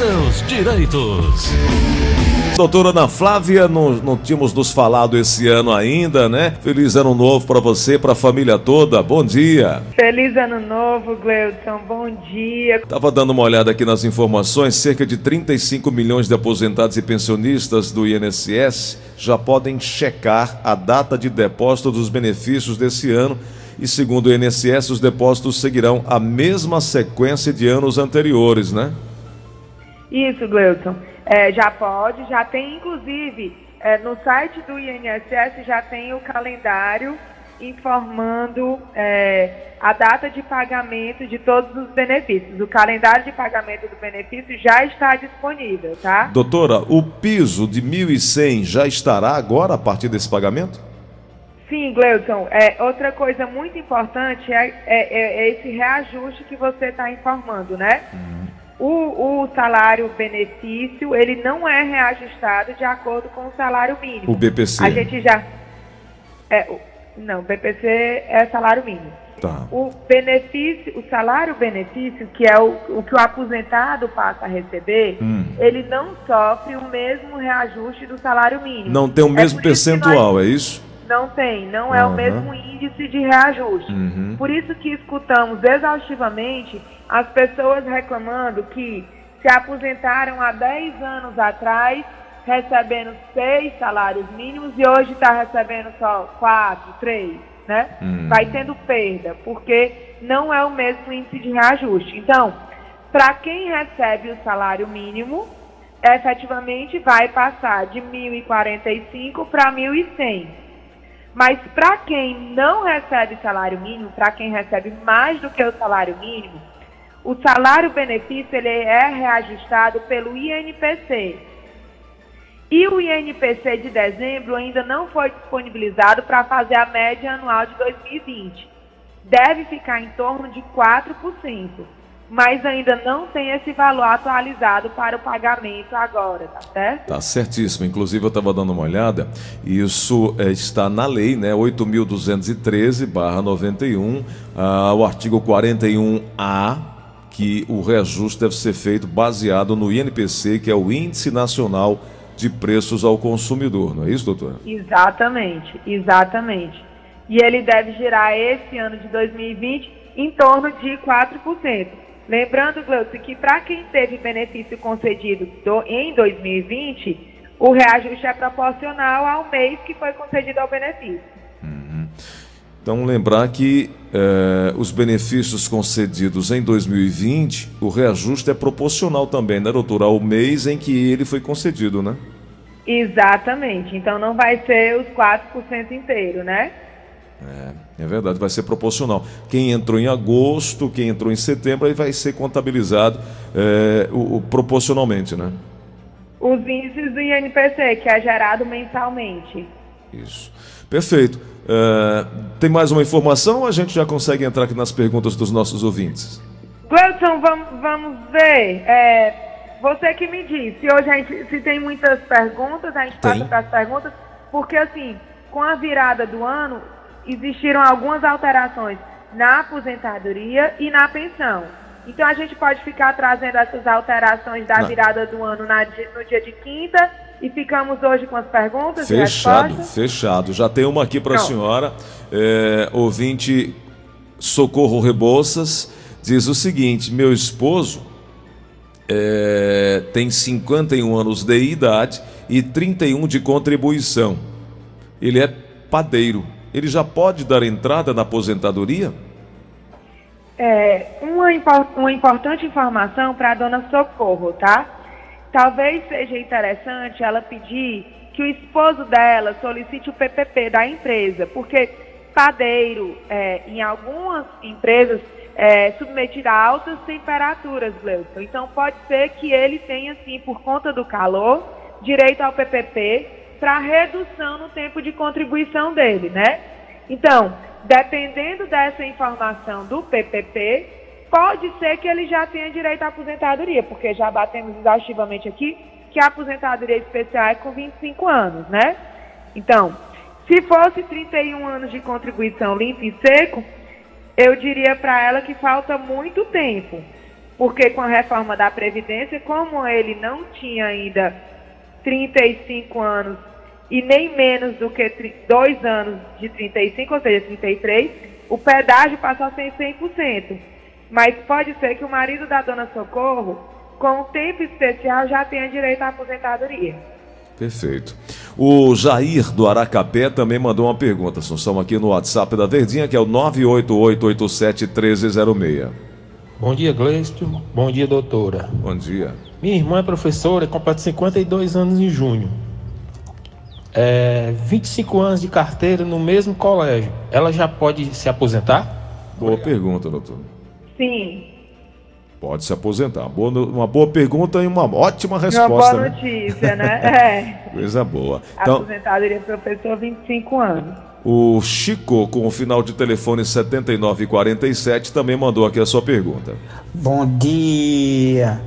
seus direitos. Doutora Ana Flávia, não, não tínhamos nos falado esse ano ainda, né? Feliz ano novo para você, para a família toda. Bom dia. Feliz ano novo, Gleudson. Bom dia. Tava dando uma olhada aqui nas informações, cerca de 35 milhões de aposentados e pensionistas do INSS já podem checar a data de depósito dos benefícios desse ano e, segundo o INSS, os depósitos seguirão a mesma sequência de anos anteriores, né? Isso, Gleudson. É, já pode, já tem, inclusive, é, no site do INSS já tem o calendário informando é, a data de pagamento de todos os benefícios. O calendário de pagamento do benefício já está disponível, tá? Doutora, o piso de 1.100 já estará agora a partir desse pagamento? Sim, Gleudson. É, outra coisa muito importante é, é, é esse reajuste que você está informando, né? Uhum. O, o, salário benefício, ele não é reajustado de acordo com o salário mínimo. O BPC. A gente já... É, não, BPC é salário mínimo. Tá. O benefício, o salário benefício, que é o, o que o aposentado passa a receber, hum. ele não sofre o mesmo reajuste do salário mínimo. Não tem o mesmo é percentual, nós... é isso? Não tem, não é uhum. o mesmo índice de reajuste. Uhum. Por isso que escutamos exaustivamente as pessoas reclamando que se aposentaram há 10 anos atrás recebendo seis salários mínimos e hoje está recebendo só quatro, três, né? Uhum. Vai tendo perda, porque não é o mesmo índice de reajuste. Então, para quem recebe o salário mínimo, efetivamente vai passar de 1.045 para 1.100. Mas para quem não recebe salário mínimo, para quem recebe mais do que o salário mínimo, o salário benefício ele é reajustado pelo INPC. E o INPC de dezembro ainda não foi disponibilizado para fazer a média anual de 2020. Deve ficar em torno de 4% mas ainda não tem esse valor atualizado para o pagamento agora, tá certo? Tá certíssimo. Inclusive eu estava dando uma olhada, isso é, está na lei, né, 8.213/91, ah, o artigo 41A, que o reajuste deve ser feito baseado no INPC, que é o Índice Nacional de Preços ao Consumidor, não é isso, doutora? Exatamente, exatamente. E ele deve girar esse ano de 2020 em torno de 4%. Lembrando, Gleuce, que para quem teve benefício concedido do, em 2020, o reajuste é proporcional ao mês que foi concedido ao benefício. Então, lembrar que eh, os benefícios concedidos em 2020, o reajuste é proporcional também, né, doutora, ao mês em que ele foi concedido, né? Exatamente. Então, não vai ser os 4% inteiro, né? É, é verdade, vai ser proporcional. Quem entrou em agosto, quem entrou em setembro, aí vai ser contabilizado é, o, o, proporcionalmente, né? Os índices do INPC, que é gerado mensalmente. Isso. Perfeito. É, tem mais uma informação ou a gente já consegue entrar aqui nas perguntas dos nossos ouvintes? Gleudson, vamos, vamos ver. É, você que me disse, hoje a gente, se tem muitas perguntas, a gente tem. passa para as perguntas, porque assim, com a virada do ano, existiram algumas alterações na aposentadoria e na pensão. Então a gente pode ficar trazendo essas alterações da virada do ano na, no dia de quinta e ficamos hoje com as perguntas fechado, Fechado, Já tem uma aqui para a senhora, é, ouvinte Socorro Rebouças, diz o seguinte: meu esposo é, tem 51 anos de idade e 31 de contribuição. Ele é padeiro ele já pode dar entrada na aposentadoria? É, uma, uma importante informação para a dona Socorro, tá? Talvez seja interessante ela pedir que o esposo dela solicite o PPP da empresa, porque padeiro, é, em algumas empresas, é submetido a altas temperaturas, Gleuton. Então, pode ser que ele tenha, sim, por conta do calor, direito ao PPP, para redução no tempo de contribuição dele, né? Então, dependendo dessa informação do PPP, pode ser que ele já tenha direito à aposentadoria, porque já batemos exaustivamente aqui que a aposentadoria especial é com 25 anos, né? Então, se fosse 31 anos de contribuição limpo e seco, eu diria para ela que falta muito tempo. porque com a reforma da Previdência, como ele não tinha ainda 35 anos e nem menos do que dois anos de 35, ou seja, 33, o pedágio passou a ser 100%. Mas pode ser que o marido da dona Socorro, com o tempo especial, já tenha direito à aposentadoria. Perfeito. O Jair do Aracapé também mandou uma pergunta, Assunção, aqui no WhatsApp da Verdinha, que é o 988871306. Bom dia, Gleisto. Bom dia, doutora. Bom dia. Minha irmã é professora, completa 52 anos em junho. É, 25 anos de carteira no mesmo colégio. Ela já pode se aposentar? Boa pergunta, doutor. Sim. Pode se aposentar. Boa, uma boa pergunta e uma ótima resposta. Uma boa notícia, né? né? É. Coisa boa. Então, Aposentadoria professor, 25 anos. O Chico, com o final de telefone 7947, também mandou aqui a sua pergunta. Bom dia.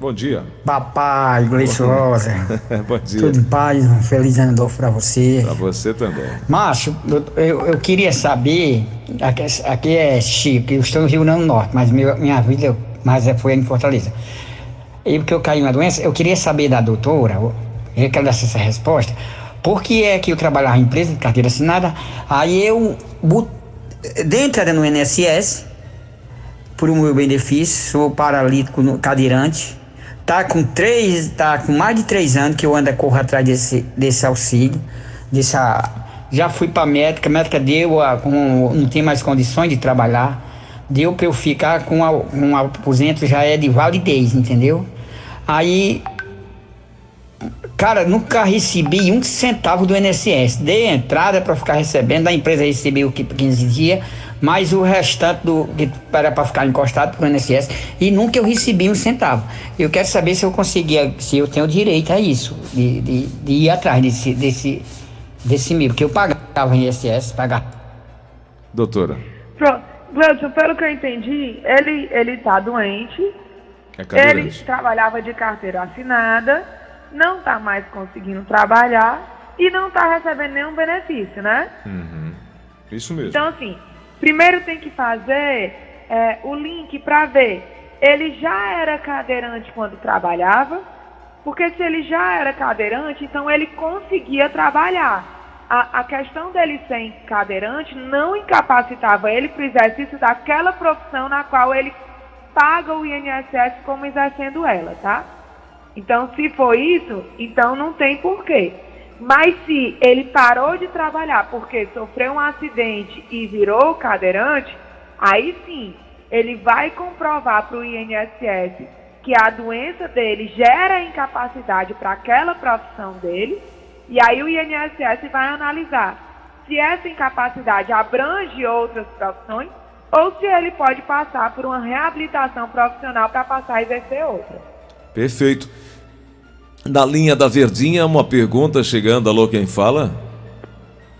Bom dia. Papai, Gleice Rosa. Bom dia. Tudo em paz, um feliz ano novo pra você. Pra você também. Macho, eu, eu queria saber, aqui, aqui é Chico, eu estou no Rio Grande do Norte, mas meu, minha vida mas foi em Fortaleza. E porque eu caí uma doença, eu queria saber da doutora, eu quero dar essa resposta, por que é que eu trabalhava em empresa de carteira assinada, aí eu, dentro era no INSS, por um meu benefício, sou paralítico cadeirante, tá com três, tá com mais de três anos que eu ando corro atrás desse, desse auxílio, dessa, já fui para médica, a médica deu, a, com, não tem mais condições de trabalhar, deu para eu ficar com a, um aposento já é de validez, entendeu? Aí, cara, nunca recebi um centavo do INSS. Dei entrada para ficar recebendo, a empresa recebeu 15 dias, mas o restante do que era para ficar encostado para o INSS e nunca eu recebi um centavo. Eu quero saber se eu conseguia, se eu tenho direito a isso, de, de, de ir atrás desse, desse, desse mil, porque eu pagava o INSS, pagava. Doutora. Pronto. Gleudson, pelo que eu entendi, ele ele está doente. É ele trabalhava de carteira assinada, não está mais conseguindo trabalhar e não está recebendo nenhum benefício, né? Uhum. Isso mesmo. Então, assim, primeiro tem que fazer é, o link para ver. Ele já era cadeirante quando trabalhava, porque se ele já era cadeirante, então ele conseguia trabalhar. A, a questão dele ser cadeirante não incapacitava ele para o exercício daquela profissão na qual ele paga o INSS como exercendo ela, tá? Então, se for isso, então não tem porquê. Mas se ele parou de trabalhar porque sofreu um acidente e virou cadeirante, aí sim, ele vai comprovar para o INSS que a doença dele gera incapacidade para aquela profissão dele, e aí o INSS vai analisar se essa incapacidade abrange outras profissões ou se ele pode passar por uma reabilitação profissional para passar a exercer outra. Perfeito. Na linha da Verdinha, uma pergunta chegando. Alô, quem fala?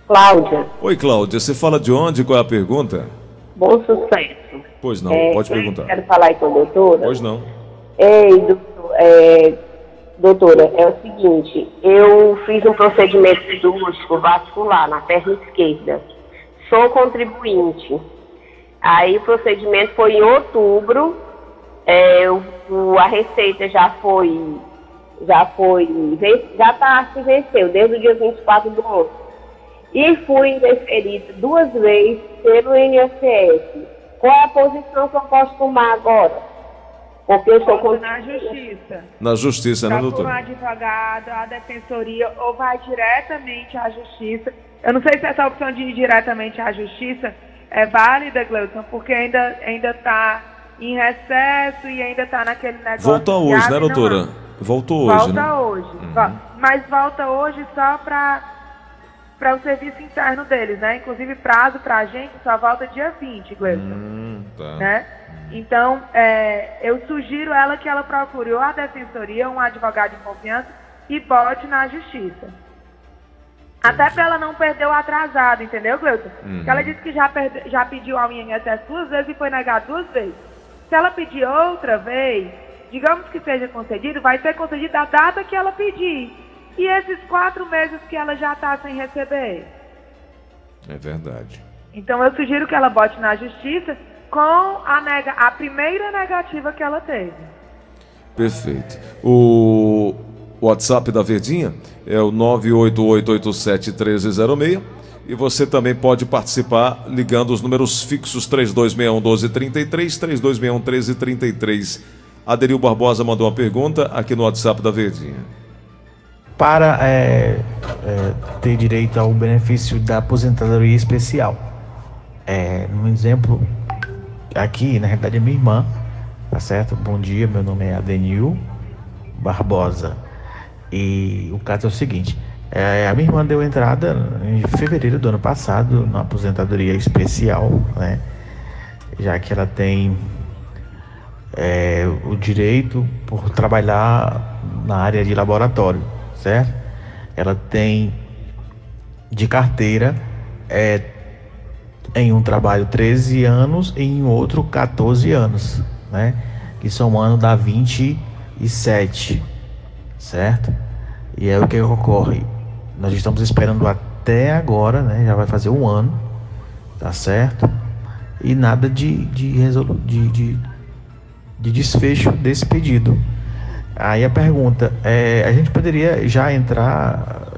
Cláudia. Oi, Cláudia. Você fala de onde? Qual é a pergunta? Bom sucesso. Pois não, é, pode perguntar. Quero falar aí com a doutora. Pois não. Ei, doutor, é, doutora, é o seguinte, eu fiz um procedimento cirúrgico vascular na perna esquerda. Sou contribuinte. Aí o procedimento foi em outubro, é, o, a receita já foi, já foi, já tá, se venceu, desde o dia 24 do 11. E fui referida duas vezes pelo INSS. Qual é a posição que eu posso tomar agora? Porque eu sou na justiça. Na justiça, né, doutor? Um advogado, a defensoria, ou vai diretamente à justiça. Eu não sei se essa opção de ir diretamente à justiça é válida, Gleuton, porque ainda ainda está em recesso e ainda está naquele negócio. Volta hoje, né, doutora? Não. Voltou hoje, volta né? hoje. Uhum. Mas volta hoje só para para o serviço interno deles, né? Inclusive prazo para a gente só volta dia 20, Gleuton. Hum, tá. Né? Então, é, eu sugiro ela que ela procure ou a defensoria, um advogado de confiança e bote na justiça. Até para ela não perder o atrasado, entendeu, Gleuton? Uhum. Porque ela disse que já, perde, já pediu ao INSS duas vezes e foi negado duas vezes. Se ela pedir outra vez, digamos que seja concedido, vai ser concedido a data que ela pedir. E esses quatro meses que ela já está sem receber? É verdade. Então eu sugiro que ela bote na justiça com a, nega, a primeira negativa que ela teve. Perfeito. O WhatsApp da Verdinha é o 988871306 e você também pode participar ligando os números fixos 3261 1233, 3261 1333. Aderil Barbosa mandou uma pergunta aqui no WhatsApp da Verdinha. Para é, é, ter direito ao benefício da aposentadoria especial. É, um exemplo, aqui, na realidade, é minha irmã, tá certo? Bom dia, meu nome é Adenil Barbosa. E o caso é o seguinte: é, a minha irmã deu entrada em fevereiro do ano passado na aposentadoria especial, né? Já que ela tem é, o direito por trabalhar na área de laboratório, certo? Ela tem de carteira é, em um trabalho 13 anos e em outro 14 anos, né? Que somando dá 27, certo? E é o que ocorre. Nós estamos esperando até agora, né? Já vai fazer um ano, tá certo? E nada de, de, resolu de, de, de desfecho desse pedido. Aí a pergunta é, a gente poderia já entrar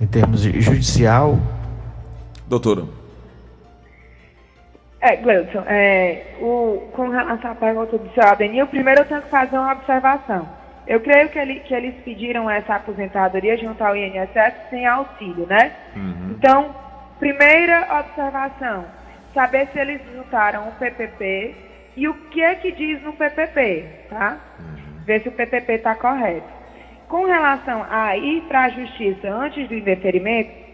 em termos de judicial? Doutora. É, Gleudson, é, o, com relação à pergunta do seu Adenil, primeiro eu tenho que fazer uma observação. Eu creio que, ele, que eles pediram essa aposentadoria junto ao INSS sem auxílio, né? Uhum. Então, primeira observação, saber se eles juntaram o PPP e o que é que diz no PPP, tá? Uhum. Ver se o PPP está correto. Com relação a ir para a justiça antes do indeferimento,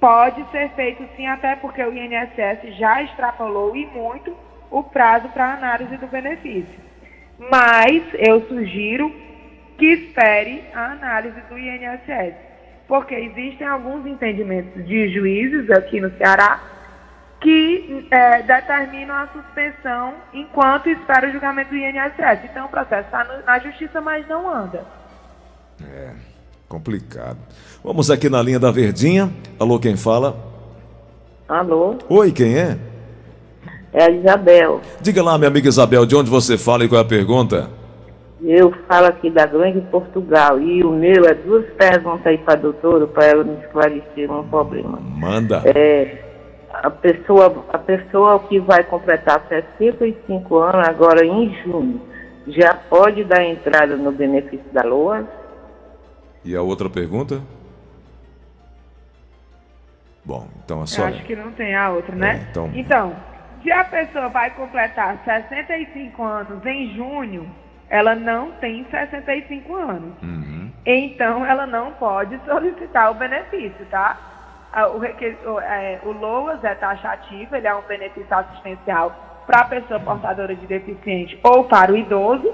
Pode ser feito sim, até porque o INSS já extrapolou e muito o prazo para análise do benefício. Mas eu sugiro que espere a análise do INSS, porque existem alguns entendimentos de juízes aqui no Ceará que é, determinam a suspensão enquanto espera o julgamento do INSS. Então o processo está na justiça, mas não anda. É. Complicado. Vamos aqui na linha da Verdinha. Alô, quem fala? Alô? Oi, quem é? É a Isabel. Diga lá, minha amiga Isabel, de onde você fala e qual é a pergunta? Eu falo aqui da Grande Portugal e o meu é duas perguntas aí para a doutora para ela me esclarecer um problema. Manda. É, a pessoa, a pessoa que vai completar 65 anos agora em junho já pode dar entrada no benefício da LOA? E a outra pergunta? Bom, então a só. Eu acho que não tem a outra, né? É, então... então, se a pessoa vai completar 65 anos em junho, ela não tem 65 anos. Uhum. Então, ela não pode solicitar o benefício, tá? O, o, é, o LOAS é taxativo, ele é um benefício assistencial para a pessoa portadora de deficiente ou para o idoso.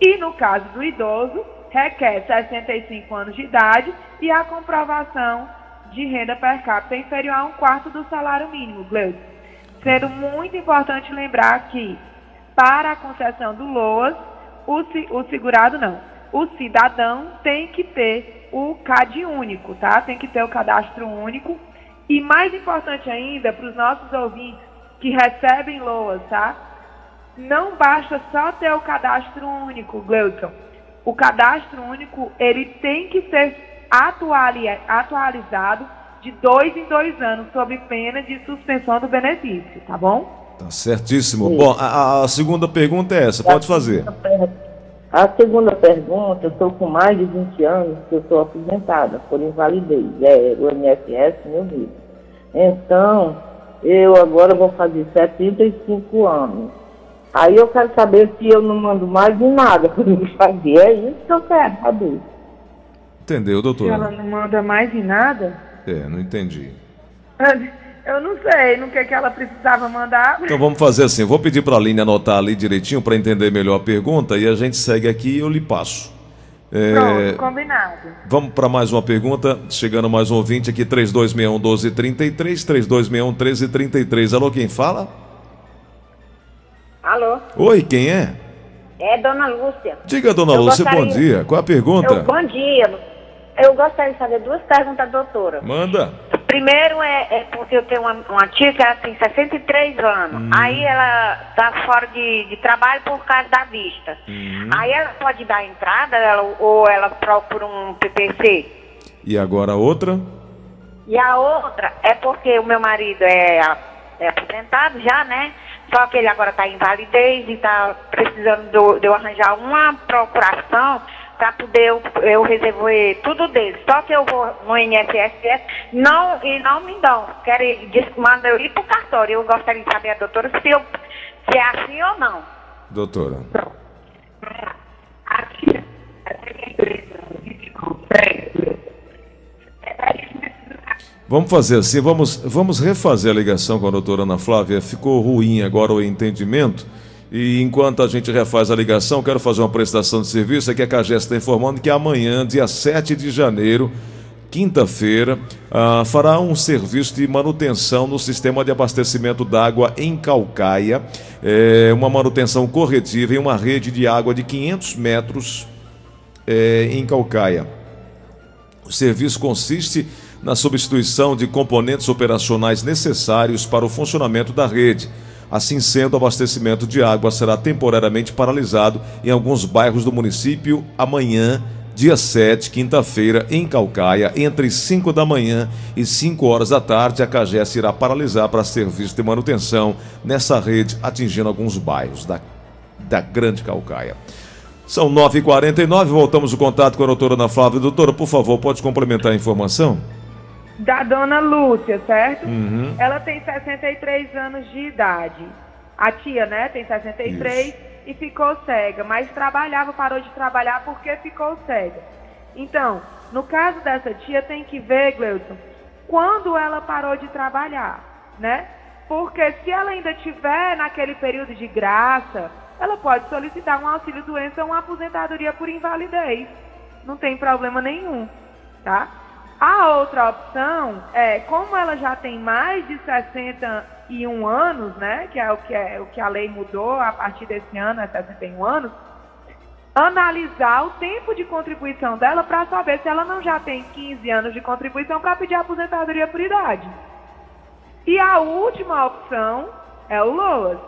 E no caso do idoso, requer 65 anos de idade e a comprovação de renda per capita inferior a um quarto do salário mínimo, Gleuton. Sendo muito importante lembrar que, para a concessão do LOAS, o, o segurado não, o cidadão tem que ter o CAD único, tá? Tem que ter o cadastro único. E mais importante ainda, para os nossos ouvintes que recebem LOAS, tá? Não basta só ter o cadastro único, Gleuton o cadastro único ele tem que ser atualizado de dois em dois anos, sob pena de suspensão do benefício, tá bom? Tá certíssimo. Sim. Bom, a, a, segunda pergunta é essa, pode fazer. A segunda pergunta, eu estou com mais de 20 anos que eu sou aposentada por invalidez, é o INSS meu vida. Então, eu agora vou fazer 75 anos. Aí eu quero saber se eu não mando mais de nada para me fazer. É isso que eu quero saber. Entendeu, doutor? Se ela não manda mais em nada? É, não entendi. Eu não sei, no que, que ela precisava mandar. Então vamos fazer assim, eu vou pedir para a Aline anotar ali direitinho para entender melhor a pergunta e a gente segue aqui e eu lhe passo. É... Pronto, combinado. Vamos para mais uma pergunta, chegando mais um ouvinte aqui, 3261 1233, 3261 1333. Alô, quem fala? Alô? Oi, quem é? É Dona Lúcia. Diga, Dona eu Lúcia, gostaria... bom dia. Qual a pergunta? Eu, bom dia. Eu gostaria de fazer duas perguntas, doutora. Manda. Primeiro é, é porque eu tenho uma, uma tia que ela tem 63 anos. Hum. Aí ela tá fora de, de trabalho por causa da vista. Hum. Aí ela pode dar entrada ela- ou ela procura um PPC. E agora a outra? E a outra é porque o meu marido é, é aposentado já, né? Só que ele agora está em invalidez e está precisando do- de eu arranjar uma procuração para poder eu, eu resolver tudo dele. Só que eu vou no INSS não, e não me dão. Querem, manda eu ir para o cartório. Eu gostaria de saber, doutora, se, eu, se é assim ou não. Doutora. Vamos fazer assim, vamos, vamos refazer a ligação com a doutora Ana Flávia. Ficou ruim agora o entendimento. E enquanto a gente refaz a ligação, quero fazer uma prestação de serviço. Aqui a CAGES está informando que amanhã, dia 7 de janeiro, quinta-feira, ah, fará um serviço de manutenção no sistema de abastecimento d'água em Calcaia. É, uma manutenção corretiva em uma rede de água de 500 metros é, em Calcaia. O serviço consiste na substituição de componentes operacionais necessários para o funcionamento da rede. Assim sendo, o abastecimento de água será temporariamente paralisado em alguns bairros do município amanhã, dia 7, quinta-feira, em Calcaia, entre 5 da manhã e 5 horas da tarde. A CAGES irá paralisar para serviço de manutenção nessa rede, atingindo alguns bairros da, da Grande Calcaia. São 9h49, voltamos o contato com a doutora Ana Flávia. Doutora, por favor, pode complementar a informação? Da dona Lúcia, certo? Uhum. Ela tem 63 anos de idade. A tia, né, tem 63 e ficou cega, mas trabalhava, parou de trabalhar porque ficou cega. Então, no caso dessa tia, tem que ver, Gleuton, quando ela parou de trabalhar, né? Porque se ela ainda tiver naquele período de graça, ela pode solicitar um auxílio doença ou uma aposentadoria por invalidez. Não tem problema nenhum, tá? A outra opção é, como ela já tem mais de 61 anos, né, que é o que, é, o que a lei mudou a partir desse ano, é 61 anos, analisar o tempo de contribuição dela para saber se ela não já tem 15 anos de contribuição para pedir aposentadoria por idade. E a última opção é o LOAS,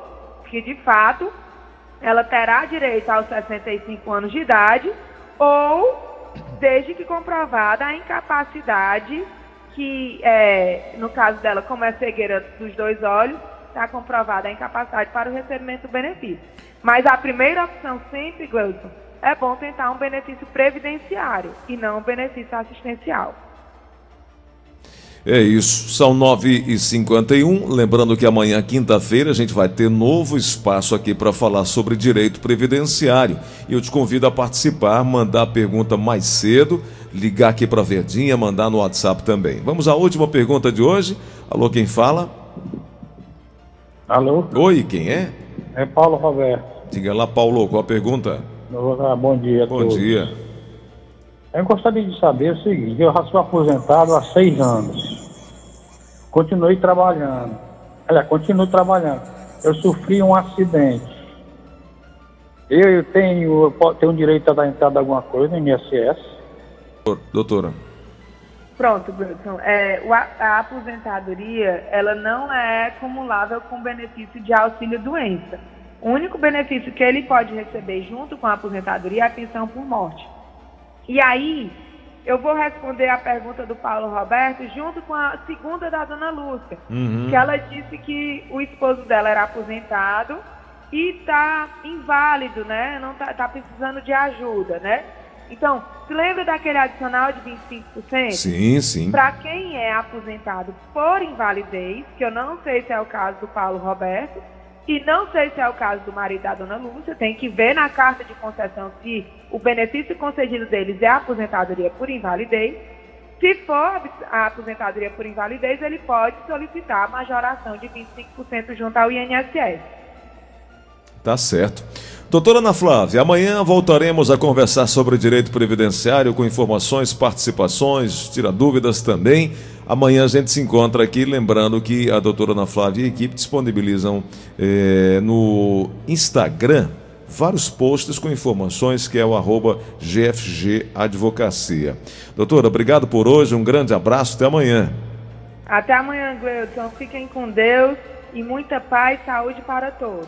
que de fato ela terá direito aos 65 anos de idade ou desde que comprovada a incapacidade que, é, no caso dela, como é cegueira dos dois olhos, está comprovada a incapacidade para o recebimento do benefício. Mas a primeira opção sempre, Gleuton, é bom tentar um benefício previdenciário e não um benefício assistencial. É isso, são 9h51. Lembrando que amanhã, quinta-feira, a gente vai ter novo espaço aqui para falar sobre direito previdenciário. E eu te convido a participar, mandar a pergunta mais cedo, ligar aqui para a Verdinha, mandar no WhatsApp também. Vamos à última pergunta de hoje. Alô, quem fala? Alô? Oi, quem é? É Paulo Roberto. Diga lá, Paulo, qual a pergunta? Bom dia Bom todos. dia. Eu gostaria de saber o seguinte, eu já sou aposentado há seis anos. Continuei trabalhando. Olha, continuo trabalhando. Eu sofri um acidente. Eu tenho, eu tenho direito a dar entrada a alguma coisa no INSS. Doutora. Pronto, Wilson. É, a, a aposentadoria, ela não é acumulável com benefício de auxílio doença. O único benefício que ele pode receber junto com a aposentadoria é a pensão por morte. E aí, eu vou responder a pergunta do Paulo Roberto junto com a segunda da dona Lúcia, Uhum. que ela disse que o esposo dela era aposentado e está inválido, né? Não tá, tá precisando de ajuda, né? Então, se lembra daquele adicional de 25%? Sim, sim. Para quem é aposentado por invalidez, que eu não sei se é o caso do Paulo Roberto, e não sei se é o caso do marido da dona Lúcia, tem que ver na carta de concessão se o benefício concedido deles é a aposentadoria por invalidez. Se for a aposentadoria por invalidez, ele pode solicitar a majoração de 25% junto ao INSS. Tá certo. Doutora Ana Flávia, amanhã voltaremos a conversar sobre direito previdenciário com informações, participações, tira dúvidas também. Amanhã a gente se encontra aqui, lembrando que a doutora Ana Flávia e a equipe disponibilizam eh, no Instagram vários posts com informações que é o arroba GFG Advocacia. Doutora, obrigado por hoje, um grande abraço, até amanhã. Até amanhã, Gleudson. Fiquem com Deus e muita paz e saúde para todos.